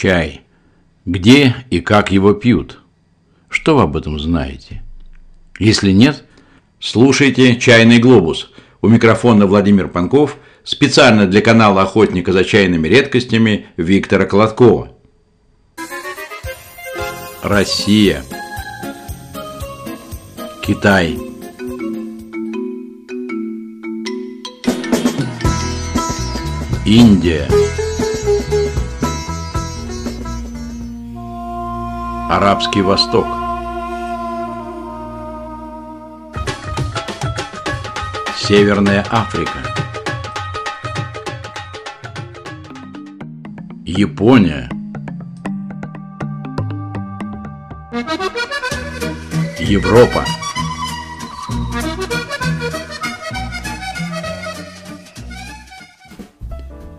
Чай. Где и как его пьют? Что вы об этом знаете? Если нет, слушайте «Чайный глобус». У микрофона Владимир Панков, специально для канала «Охотника за чайными редкостями» Виктора Колоткова. Россия. Китай. Индия. Арабский Восток. Северная Африка. Япония. Европа.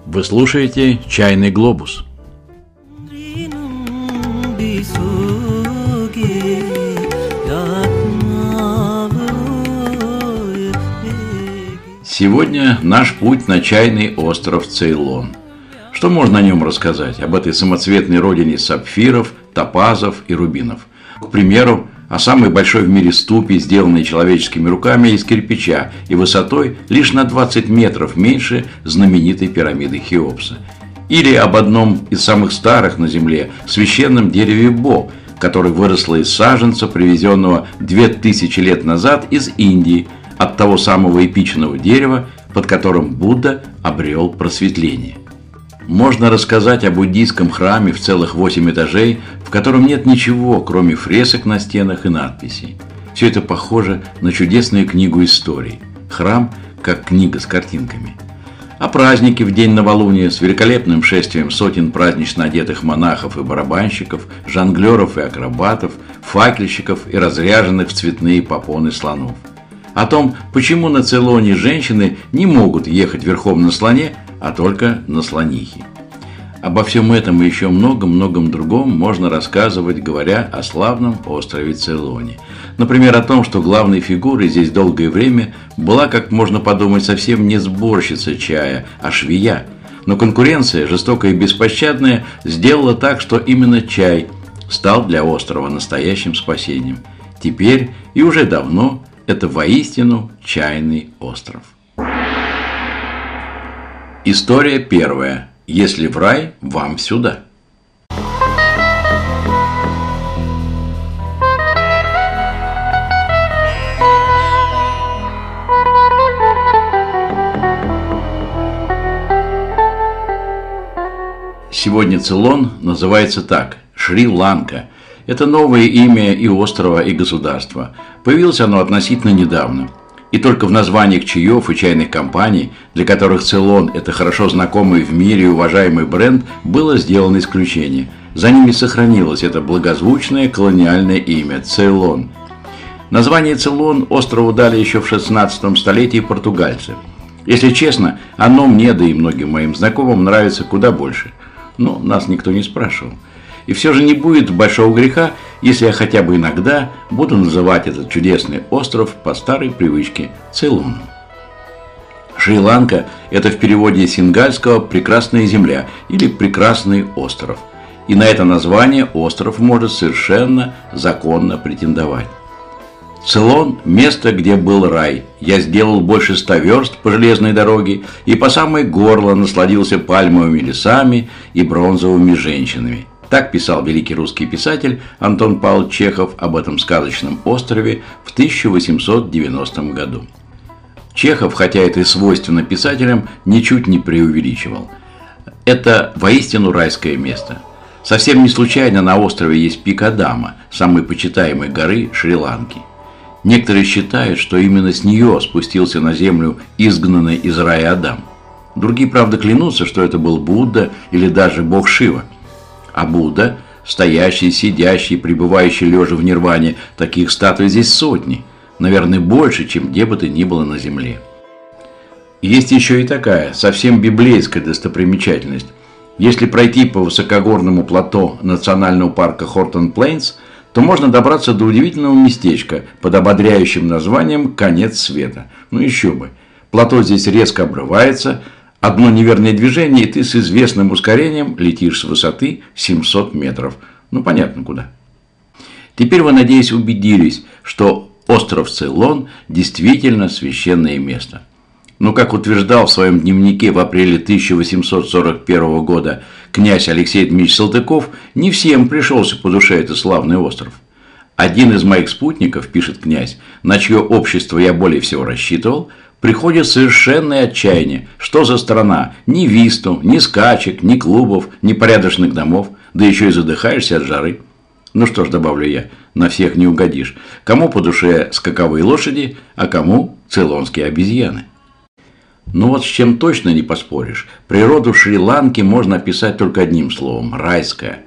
Вы слушаете «Чайный глобус». Сегодня наш путь на чайный остров Цейлон. Что можно о нем рассказать, об этой самоцветной родине сапфиров, топазов и рубинов? К примеру, о самой большой в мире ступе, сделанной человеческими руками из кирпича и высотой лишь на 20 метров меньше знаменитой пирамиды Хеопса. Или об одном из самых старых на Земле священном дереве Бо, которое выросло из саженца, привезенного 2000 лет назад из Индии – от того самого эпичного дерева, под которым Будда обрел просветление. Можно рассказать о буддийском храме в целых восемь этажей, в котором нет ничего, кроме фресок на стенах и надписей. Все это похоже на чудесную книгу историй. Храм как книга с картинками. А праздники в день новолуния с великолепным шествием сотен празднично одетых монахов и барабанщиков, жонглеров и акробатов, факельщиков и разряженных в цветные попоны слонов – о том, почему на Цейлоне женщины не могут ехать верхом на слоне, а только на слонихе. Обо всем этом и еще многом-многом другом можно рассказывать, говоря о славном острове Цейлоне. Например, о том, что главной фигурой здесь долгое время была, как можно подумать, совсем не сборщица чая, а швея. Но конкуренция, жестокая и беспощадная, сделала так, что именно чай стал для острова настоящим спасением. Теперь и уже давно это воистину чайный остров. История первая. Если в рай, вам сюда. Сегодня Цейлон называется так – Шри-Ланка – это новое имя и острова, и государства. Появилось оно относительно недавно. И только в названиях чаев и чайных компаний, для которых Цейлон – это хорошо знакомый в мире и уважаемый бренд, было сделано исключение. За ними сохранилось это благозвучное колониальное имя – Цейлон. Название Цейлон острову дали еще в 16 столетии португальцы. Если честно, оно мне, да и многим моим знакомым нравится куда больше. Но нас никто не спрашивал. И все же не будет большого греха, если я хотя бы иногда буду называть этот чудесный остров по старой привычке Цейлоном. Шри-Ланка – это в переводе сингальского «прекрасная земля» или «прекрасный остров». И на это название остров может совершенно законно претендовать. Цейлон – место, где был рай. Я сделал больше ста верст по железной дороге и по самой горло насладился пальмовыми лесами и бронзовыми женщинами. Так писал великий русский писатель Антон Павлович Чехов об этом сказочном острове в 1890 году. Чехов, хотя это и свойственно писателям, ничуть не преувеличивал. Это воистину райское место. Совсем не случайно на острове есть пик Адама, самой почитаемой горы Шри-Ланки. Некоторые считают, что именно с нее спустился на землю изгнанный из рая Адам. Другие, правда, клянутся, что это был Будда или даже бог Шива – а Будда, стоящий, сидящий, пребывающий лежа в нирване, таких статуй здесь сотни, наверное, больше, чем где бы то ни было на земле. Есть еще и такая, совсем библейская достопримечательность. Если пройти по высокогорному плато национального парка Хортон Плейнс, то можно добраться до удивительного местечка под ободряющим названием «Конец света». Ну еще бы. Плато здесь резко обрывается, Одно неверное движение, и ты с известным ускорением летишь с высоты 700 метров. Ну, понятно куда. Теперь вы, надеюсь, убедились, что остров Цейлон действительно священное место. Но, как утверждал в своем дневнике в апреле 1841 года князь Алексей Дмитриевич Салтыков, не всем пришелся по душе этот славный остров. Один из моих спутников, пишет князь, на чье общество я более всего рассчитывал, приходит совершенное отчаяние. Что за страна? Ни висту, ни скачек, ни клубов, ни порядочных домов, да еще и задыхаешься от жары. Ну что ж, добавлю я, на всех не угодишь. Кому по душе скаковые лошади, а кому цейлонские обезьяны. Ну вот с чем точно не поспоришь. Природу Шри-Ланки можно описать только одним словом – райская.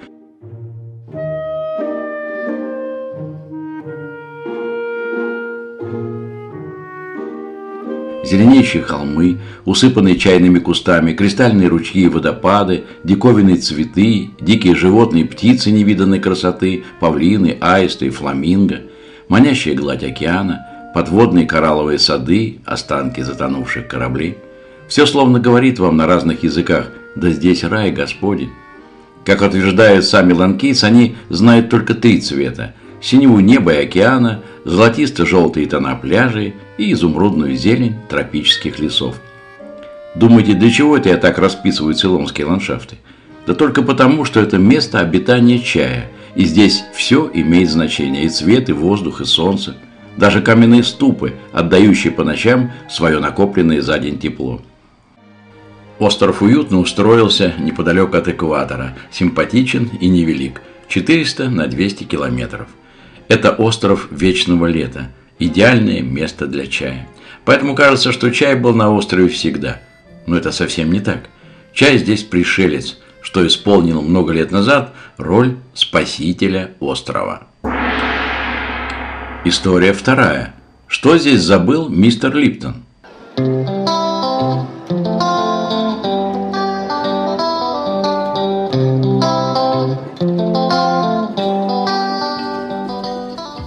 Зеленеющие холмы, усыпанные чайными кустами, кристальные ручьи и водопады, диковинные цветы, дикие животные и птицы невиданной красоты, павлины, аисты и фламинго, манящая гладь океана, подводные коралловые сады, останки затонувших кораблей. Все словно говорит вам на разных языках, да здесь рай Господень. Как утверждают сами ланкийцы, они знают только три цвета – синеву неба и океана, золотисто-желтые тона пляжей и изумрудную зелень тропических лесов. Думаете, для чего это я так расписываю цейлонские ландшафты? Да только потому, что это место обитания чая, и здесь все имеет значение – и цвет, и воздух, и солнце, даже каменные ступы, отдающие по ночам свое накопленное за день тепло. Остров уютно устроился неподалеку от экватора, симпатичен и невелик – 400 на 200 километров. Это остров вечного лета – идеальное место для чая. Поэтому кажется, что чай был на острове всегда. Но это совсем не так. Чай здесь пришелец, что исполнил много лет назад роль спасителя острова. История вторая. Что здесь забыл мистер Липтон?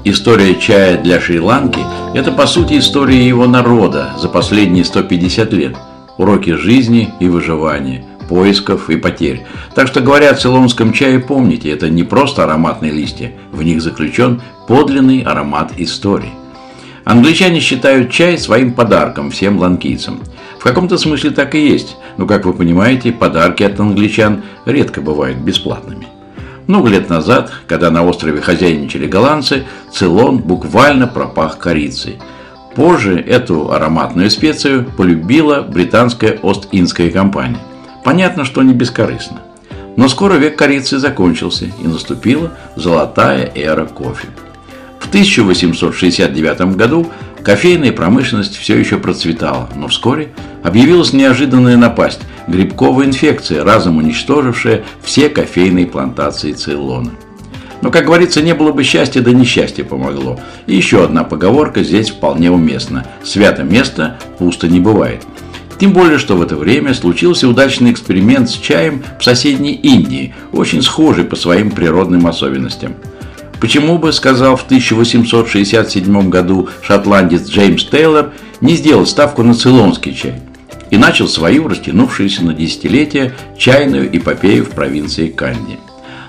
История чая для Шри-Ланки – это, по сути, история его народа за последние 150 лет. Уроки жизни и выживания, поисков и потерь. Так что, говоря о цейлонском чае, помните, это не просто ароматные листья, в них заключен подлинный аромат истории. Англичане считают чай своим подарком всем ланкийцам. В каком-то смысле так и есть, но, как вы понимаете, подарки от англичан редко бывают бесплатными. Много лет назад, когда на острове хозяйничали голландцы, Цейлон буквально пропах корицей. Позже эту ароматную специю полюбила британская Ост-Индская компания. Понятно, что не бескорыстно. Но скоро век корицы закончился, и наступила золотая эра кофе. В 1869 году кофейная промышленность все еще процветала, но вскоре объявилась неожиданная напасть – грибковая инфекция, разом уничтожившая все кофейные плантации Цейлона. Но, как говорится, не было бы счастья, да несчастье помогло. И еще одна поговорка здесь вполне уместна. Свято место пусто не бывает. Тем более, что в это время случился удачный эксперимент с чаем в соседней Индии, очень схожий по своим природным особенностям. Почему бы, сказал в 1867 году шотландец Джеймс Тейлор, не сделать ставку на цейлонский чай? и начал свою растянувшуюся на десятилетия чайную эпопею в провинции Канди.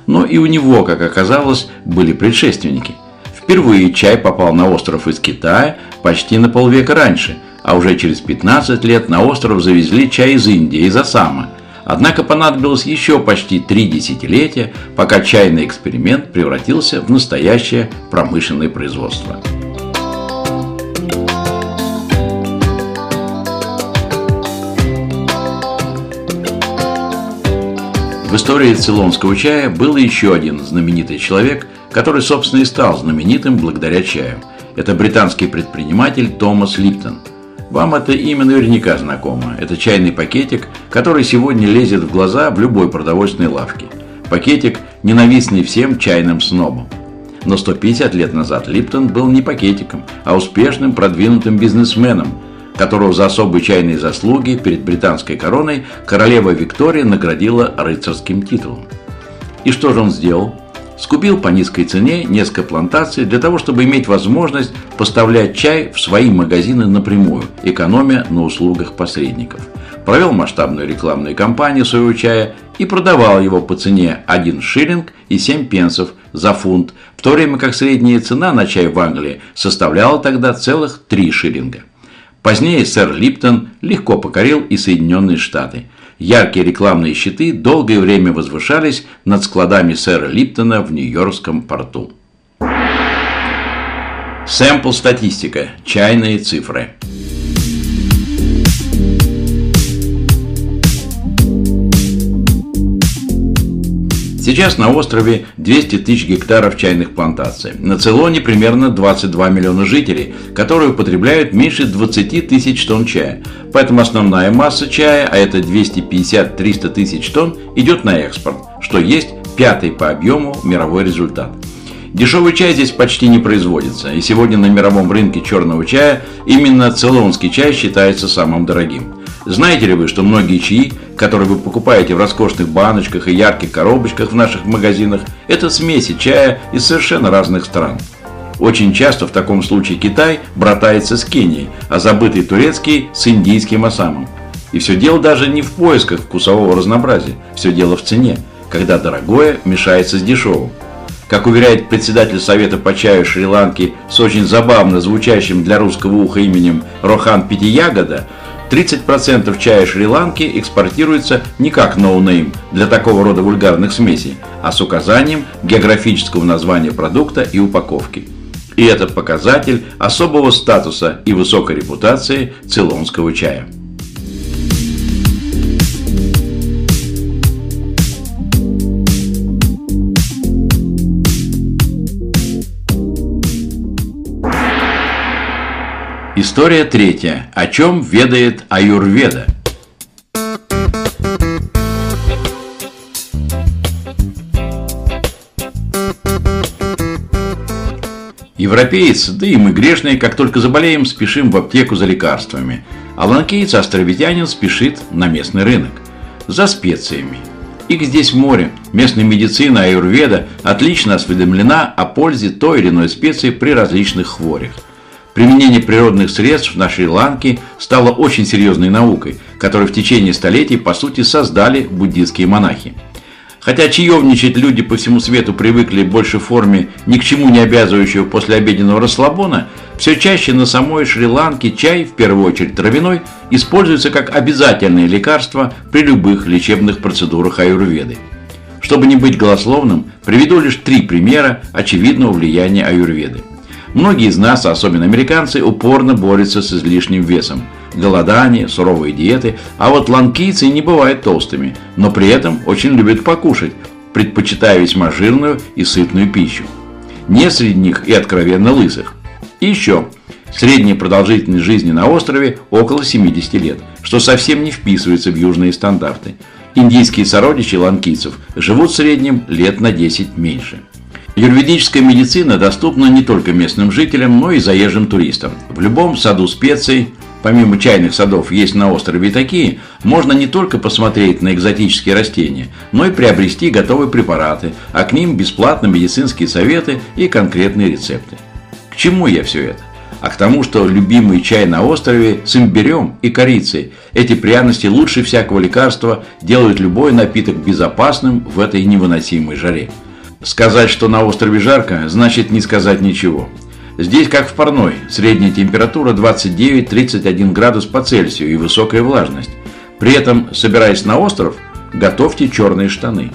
Но и у него, как оказалось, были предшественники. Впервые чай попал на остров из Китая почти на полвека раньше, а уже через 15 лет на остров завезли чай из Индии, из Осама. Однако понадобилось еще почти три десятилетия, пока чайный эксперимент превратился в настоящее промышленное производство. В истории цейлонского чая был еще один знаменитый человек, который, собственно, и стал знаменитым благодаря чаю. Это британский предприниматель Томас Липтон. Вам это имя наверняка знакомо. Это чайный пакетик, который сегодня лезет в глаза в любой продовольственной лавке. Пакетик, ненавистный всем чайным снобам. Но 150 лет назад Липтон был не пакетиком, а успешным продвинутым бизнесменом, которого за особые чайные заслуги перед британской короной королева Виктория наградила рыцарским титулом. И что же он сделал? Скупил по низкой цене несколько плантаций для того, чтобы иметь возможность поставлять чай в свои магазины напрямую, экономя на услугах посредников. провел масштабную рекламную кампанию своего чая и продавал его по цене 1 шиллинг и 7 пенсов за фунт, в то время как средняя цена на чай в Англии составляла тогда целых 3 шиллинга. Позднее сэр Липтон легко покорил и Соединенные Штаты. Яркие рекламные щиты долгое время возвышались над складами сэра Липтона в Нью-Йоркском порту. Сэмпл статистика. Чайные цифры. Сейчас на острове 200 тысяч гектаров чайных плантаций. На Цейлоне примерно 22 миллиона жителей, которые употребляют меньше 20 тысяч тонн чая. Поэтому основная масса чая, а это 250-300 тысяч тонн, идет на экспорт, что есть пятый по объему мировой результат. Дешевый чай здесь почти не производится, и сегодня на мировом рынке черного чая именно цейлонский чай считается самым дорогим. Знаете ли вы, что многие чаи, которые вы покупаете в роскошных баночках и ярких коробочках в наших магазинах, это смеси чая из совершенно разных стран? Очень часто в таком случае Китай братается с Кенией, а забытый турецкий с индийским осамом. И все дело даже не в поисках вкусового разнообразия, все дело в цене, когда дорогое мешается с дешевым. Как уверяет председатель Совета по чаю Шри-Ланки с очень забавно звучащим для русского уха именем Рохан Пятиягода, 30% чая Шри-Ланки экспортируется не как no-name для такого рода вульгарных смесей, а с указанием географического названия продукта и упаковки. И это показатель особого статуса и высокой репутации цейлонского чая. История третья. О чем ведает Аюрведа? Европеец, да и мы грешные, как только заболеем, спешим в аптеку за лекарствами. А ланкийец, островитянин, спешит на местный рынок. За специями. Их здесь море. Местная медицина аюрведа отлично осведомлена о пользе той или иной специи при различных хворях. Применение природных средств на Шри-Ланке стало очень серьезной наукой, которую в течение столетий по сути создали буддийские монахи. Хотя чаевничать люди по всему свету привыкли больше в форме ни к чему не обязывающего послеобеденного расслабона, все чаще на самой Шри-Ланке чай, в первую очередь травяной, используется как обязательное лекарство при любых лечебных процедурах аюрведы. Чтобы не быть голословным, приведу лишь три примера очевидного влияния аюрведы. Многие из нас, особенно американцы, упорно борются с излишним весом. Голодание, суровые диеты, а вот ланкийцы не бывают толстыми, но при этом очень любят покушать, предпочитая весьма жирную и сытную пищу. Не среди них и откровенно лысых. И еще, средняя продолжительность жизни на острове около 70 лет, что совсем не вписывается в южные стандарты. Индийские сородичи ланкийцев живут в среднем лет на 10 меньше. Юридическая медицина доступна не только местным жителям, но и заезжим туристам. В любом саду специй, помимо чайных садов, есть на острове такие, можно не только посмотреть на экзотические растения, но и приобрести готовые препараты, а к ним бесплатно медицинские советы и конкретные рецепты. К чему я все это? а к тому, что любимый чай на острове с имбирем и корицей. Эти пряности лучше всякого лекарства делают любой напиток безопасным в этой невыносимой жаре. Сказать, что на острове жарко, значит не сказать ничего. Здесь, как в парной, средняя температура 29-31 градус по Цельсию и высокая влажность. При этом, собираясь на остров, готовьте черные штаны.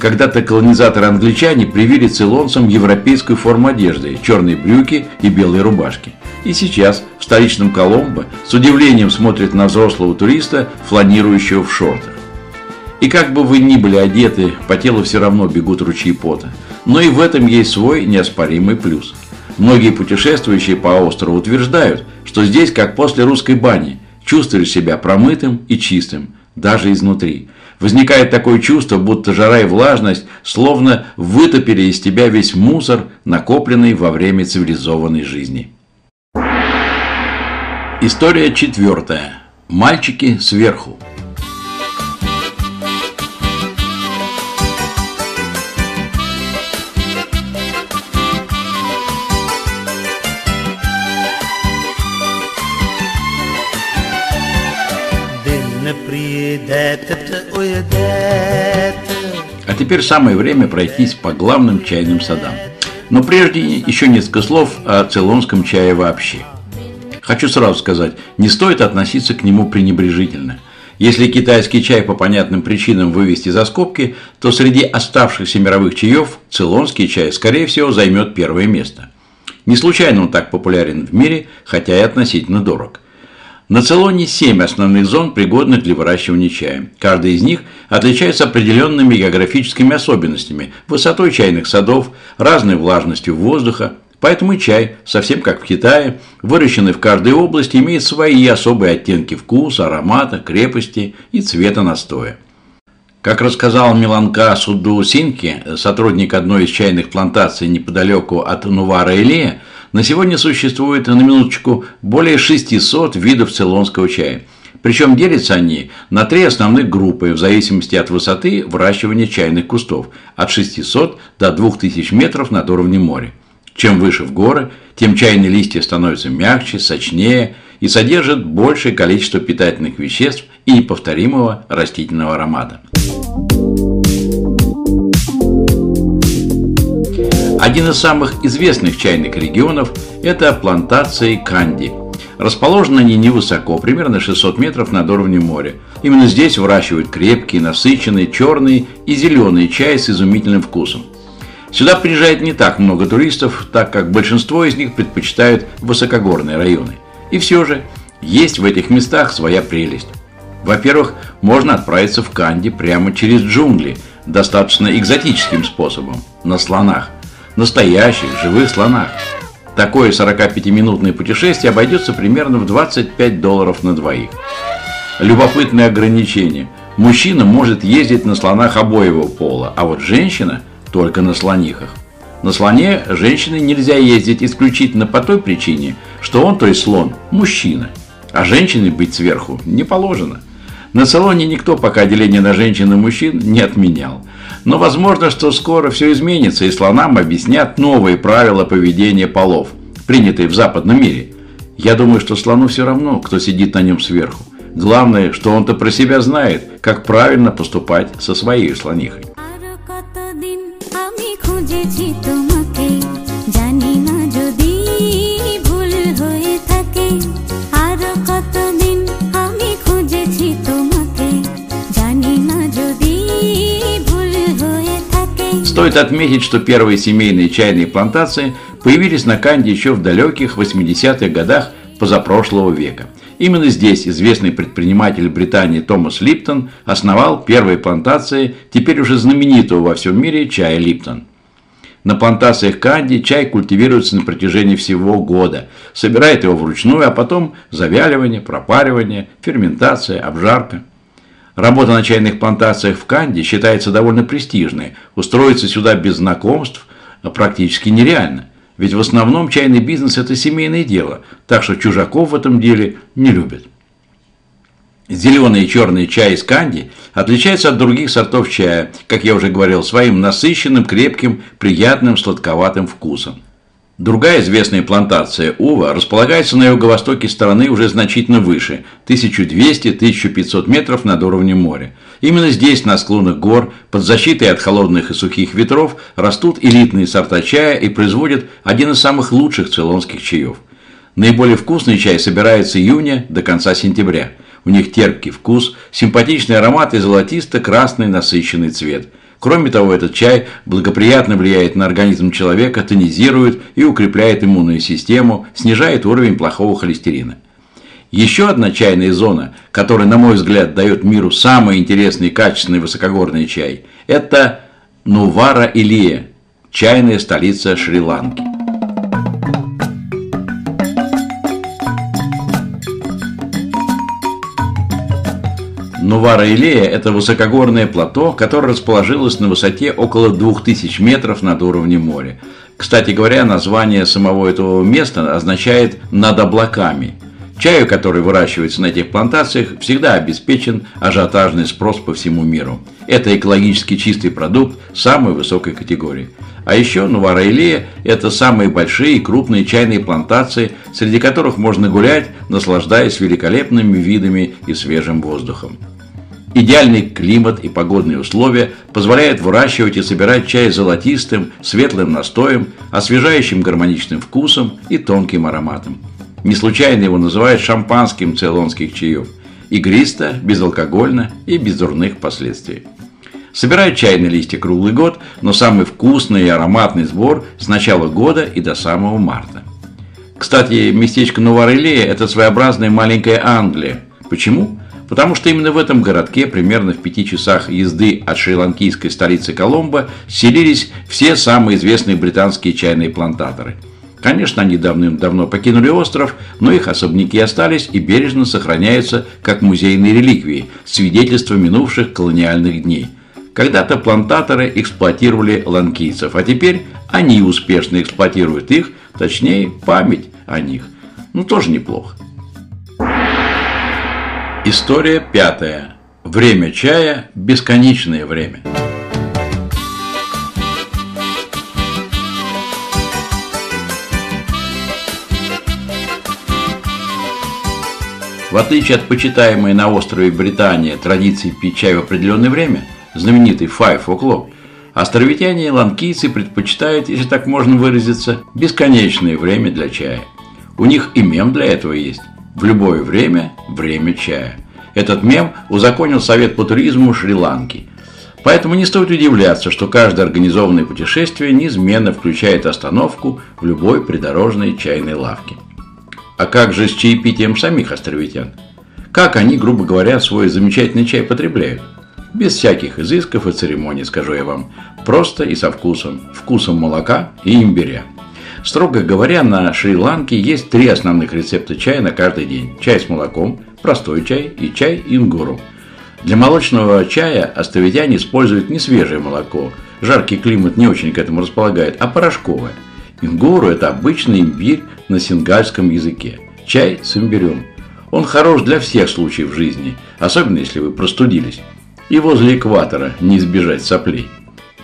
Когда-то колонизаторы-англичане привили цейлонцам европейскую форму одежды, черные брюки и белые рубашки. И сейчас в столичном Коломбо с удивлением смотрят на взрослого туриста, фланирующего в шортах. И как бы вы ни были одеты, по телу все равно бегут ручьи пота. Но и в этом есть свой неоспоримый плюс. Многие путешествующие по острову утверждают, что здесь, как после русской бани, чувствуешь себя промытым и чистым, даже изнутри. Возникает такое чувство, будто жара и влажность словно вытопили из тебя весь мусор, накопленный во время цивилизованной жизни. История четвертая. Мальчики сверху. Теперь самое время пройтись по главным чайным садам. Но прежде еще несколько слов о цейлонском чае вообще. Хочу сразу сказать, не стоит относиться к нему пренебрежительно. Если китайский чай по понятным причинам вывести за скобки, то среди оставшихся мировых чаев цейлонский чай, скорее всего, займет первое место. Не случайно он так популярен в мире, хотя и относительно дорог. На Цейлоне 7 основных зон, пригодных для выращивания чая. Каждая из них отличается определенными географическими особенностями, высотой чайных садов, разной влажностью воздуха, Поэтому чай, совсем как в Китае, выращенный в каждой области, имеет свои особые оттенки вкуса, аромата, крепости и цвета настоя. Как рассказал Миланка Суду Синки, сотрудник одной из чайных плантаций неподалеку от Нувара-Элея, на сегодня существует, на минуточку, более 600 видов цейлонского чая. Причем делятся они на три основных группы в зависимости от высоты выращивания чайных кустов – от 600 до 2000 метров над уровнем моря. Чем выше в горы, тем чайные листья становятся мягче, сочнее и содержат большее количество питательных веществ и неповторимого растительного аромата. Один из самых известных чайных регионов – это плантации Канди. Расположены они невысоко, примерно 600 метров над уровнем моря. Именно здесь выращивают крепкий, насыщенный, черный и зеленый чай с изумительным вкусом. Сюда приезжает не так много туристов, так как большинство из них предпочитают высокогорные районы. И все же, есть в этих местах своя прелесть. Во-первых, можно отправиться в Канди прямо через джунгли, достаточно экзотическим способом, на слонах. Настоящих, живых слонах. Такое 45-минутное путешествие обойдется примерно в 25 долларов на двоих. Любопытное ограничение. Мужчина может ездить на слонах обоего пола, а вот женщина – только на слонихах. На слоне женщины нельзя ездить исключительно по той причине, что он, то есть слон, мужчина, а женщине быть сверху не положено. На салоне никто пока деление на женщин и мужчин не отменял. Но возможно, что скоро все изменится, и слонам объяснят новые правила поведения полов, принятые в западном мире. Я думаю, что слону все равно, кто сидит на нем сверху. Главное, что он-то про себя знает, как правильно поступать со своей слонихой. Стоит отметить, что первые семейные чайные плантации появились на Канде еще в далеких 80-х годах позапрошлого века. Именно здесь известный предприниматель Британии Томас Липтон основал первые плантации теперь уже знаменитого во всем мире чая Липтон. На плантациях канди чай культивируется на протяжении всего года. Собирает его вручную, а потом завяливание, пропаривание, ферментация, обжарка. Работа на чайных плантациях в Канде считается довольно престижной. Устроиться сюда без знакомств практически нереально. Ведь в основном чайный бизнес – это семейное дело, так что чужаков в этом деле не любят. Зеленый и черный чай из канди отличается от других сортов чая, как я уже говорил, своим насыщенным, крепким, приятным, сладковатым вкусом. Другая известная плантация Ува располагается на юго-востоке страны уже значительно выше – 1200-1500 метров над уровнем моря. Именно здесь, на склонах гор, под защитой от холодных и сухих ветров, растут элитные сорта чая и производят один из самых лучших цейлонских чаев. Наиболее вкусный чай собирается с июня до конца сентября – у них терпкий вкус, симпатичный аромат и золотисто-красный насыщенный цвет. Кроме того, этот чай благоприятно влияет на организм человека, тонизирует и укрепляет иммунную систему, снижает уровень плохого холестерина. Еще одна чайная зона, которая, на мой взгляд, дает миру самый интересный и качественный высокогорный чай, это Нувара-Илия, чайная столица Шри-Ланки. Нувара-Илея – это высокогорное плато, которое расположилось на высоте около 2000 метров над уровнем моря. Кстати говоря, название самого этого места означает «над облаками». Чаю, который выращивается на этих плантациях, всегда обеспечен ажиотажный спрос по всему миру. Это экологически чистый продукт самой высокой категории. А еще Нувара-Илея – это самые большие и крупные чайные плантации, среди которых можно гулять, наслаждаясь великолепными видами и свежим воздухом. Идеальный климат и погодные условия позволяют выращивать и собирать чай золотистым, светлым настоем, освежающим гармоничным вкусом и тонким ароматом. Не случайно его называют шампанским цейлонских чаев. Игристо, безалкогольно и без дурных последствий. Собирают чайные листья круглый год, но самый вкусный и ароматный сбор с начала года и до самого марта. Кстати, местечко Новарелея – это своеобразная маленькая Англия. Почему? Потому что именно в этом городке, примерно в пяти часах езды от шри-ланкийской столицы Коломбо, селились все самые известные британские чайные плантаторы. Конечно, они давным-давно покинули остров, но их особняки остались и бережно сохраняются как музейные реликвии, свидетельства минувших колониальных дней – когда-то плантаторы эксплуатировали ланкийцев, а теперь они успешно эксплуатируют их, точнее, память о них. Ну, тоже неплохо. История пятая. Время чая – бесконечное время. В отличие от почитаемой на острове Британия традиции пить чай в определенное время – знаменитый Five O'Clock, островитяне и ланкийцы предпочитают, если так можно выразиться, бесконечное время для чая. У них и мем для этого есть. В любое время – время чая. Этот мем узаконил Совет по туризму Шри-Ланки. Поэтому не стоит удивляться, что каждое организованное путешествие неизменно включает остановку в любой придорожной чайной лавке. А как же с чаепитием самих островитян? Как они, грубо говоря, свой замечательный чай потребляют? Без всяких изысков и церемоний, скажу я вам. Просто и со вкусом. Вкусом молока и имбиря. Строго говоря, на Шри-Ланке есть три основных рецепта чая на каждый день. Чай с молоком, простой чай и чай ингуру. Для молочного чая островитяне используют не свежее молоко, жаркий климат не очень к этому располагает, а порошковое. Ингуру – это обычный имбирь на сингальском языке. Чай с имбирем. Он хорош для всех случаев жизни, особенно если вы простудились и возле экватора не избежать соплей.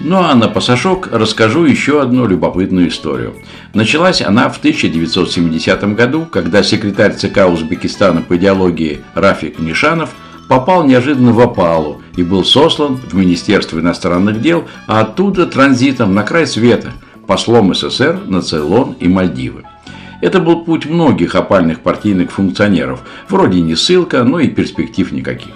Ну а на пасашок расскажу еще одну любопытную историю. Началась она в 1970 году, когда секретарь ЦК Узбекистана по идеологии Рафик Нишанов попал неожиданно в опалу и был сослан в Министерство иностранных дел, а оттуда транзитом на край света, послом СССР на Цейлон и Мальдивы. Это был путь многих опальных партийных функционеров, вроде не ссылка, но и перспектив никаких.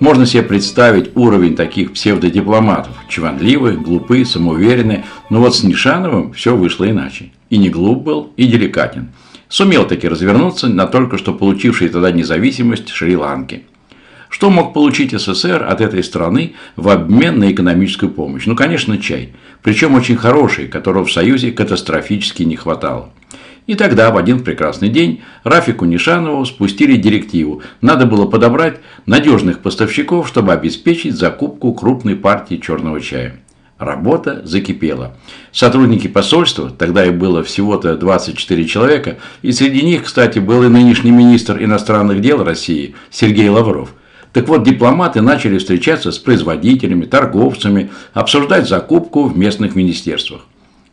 Можно себе представить уровень таких псевдодипломатов. Чванливые, глупые, самоуверенные. Но вот с Нишановым все вышло иначе. И не глуп был, и деликатен. Сумел таки развернуться на только что получившей тогда независимость Шри-Ланки. Что мог получить СССР от этой страны в обмен на экономическую помощь? Ну, конечно, чай. Причем очень хороший, которого в Союзе катастрофически не хватало. И тогда, в один прекрасный день, Рафику Нишанову спустили директиву. Надо было подобрать надежных поставщиков, чтобы обеспечить закупку крупной партии черного чая. Работа закипела. Сотрудники посольства, тогда их было всего-то 24 человека, и среди них, кстати, был и нынешний министр иностранных дел России Сергей Лавров. Так вот, дипломаты начали встречаться с производителями, торговцами, обсуждать закупку в местных министерствах.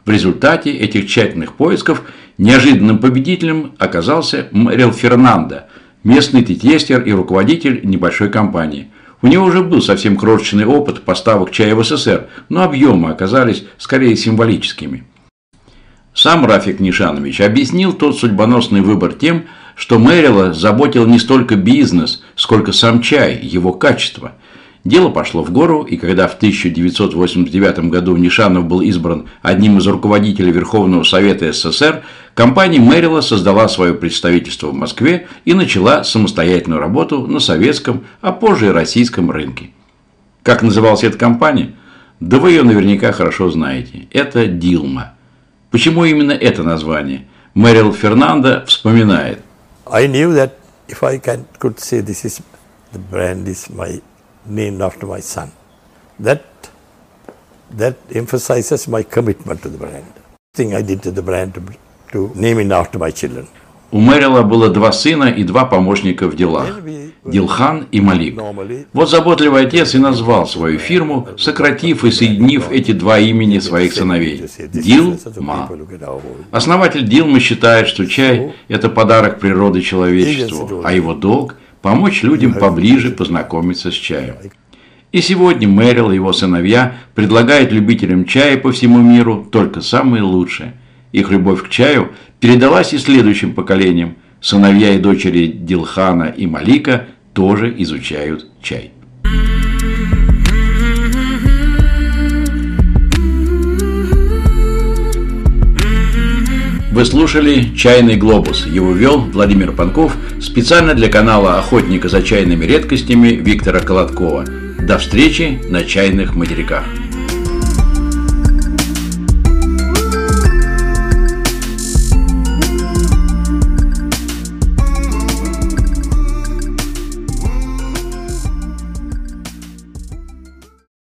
В результате этих тщательных поисков неожиданным победителем оказался Мэрил Фернандо, местный тетестер и руководитель небольшой компании. У него уже был совсем крошечный опыт поставок чая в СССР, но объемы оказались скорее символическими. Сам Рафик Нишанович объяснил тот судьбоносный выбор тем, что Мэрила заботил не столько бизнес, сколько сам чай, его качество – Дело пошло в гору, и когда в 1989 году Нишанов был избран одним из руководителей Верховного Совета СССР, компания Мэрила создала свое представительство в Москве и начала самостоятельную работу на советском, а позже и российском рынке. Как называлась эта компания? Да вы ее наверняка хорошо знаете. Это Дилма. Почему именно это название? Мэрил Фернандо вспоминает. I knew that if I can, could say this is the brand is my named after my son. That, that emphasizes my commitment to the brand. Thing I did to the brand to, to name it after my children. У Мэрила было два сына и два помощника в делах – Дилхан и Малик. Вот заботливый отец и назвал свою фирму, сократив и соединив эти два имени своих сыновей – Дилма. Основатель Дилмы считает, что чай – это подарок природы человечеству, а его долг помочь людям поближе познакомиться с чаем. И сегодня Мэрил и его сыновья предлагают любителям чая по всему миру только самое лучшее. Их любовь к чаю передалась и следующим поколениям. Сыновья и дочери Дилхана и Малика тоже изучают чай. Вы слушали «Чайный глобус». Его вел Владимир Панков специально для канала «Охотника за чайными редкостями» Виктора Колодкова. До встречи на чайных материках.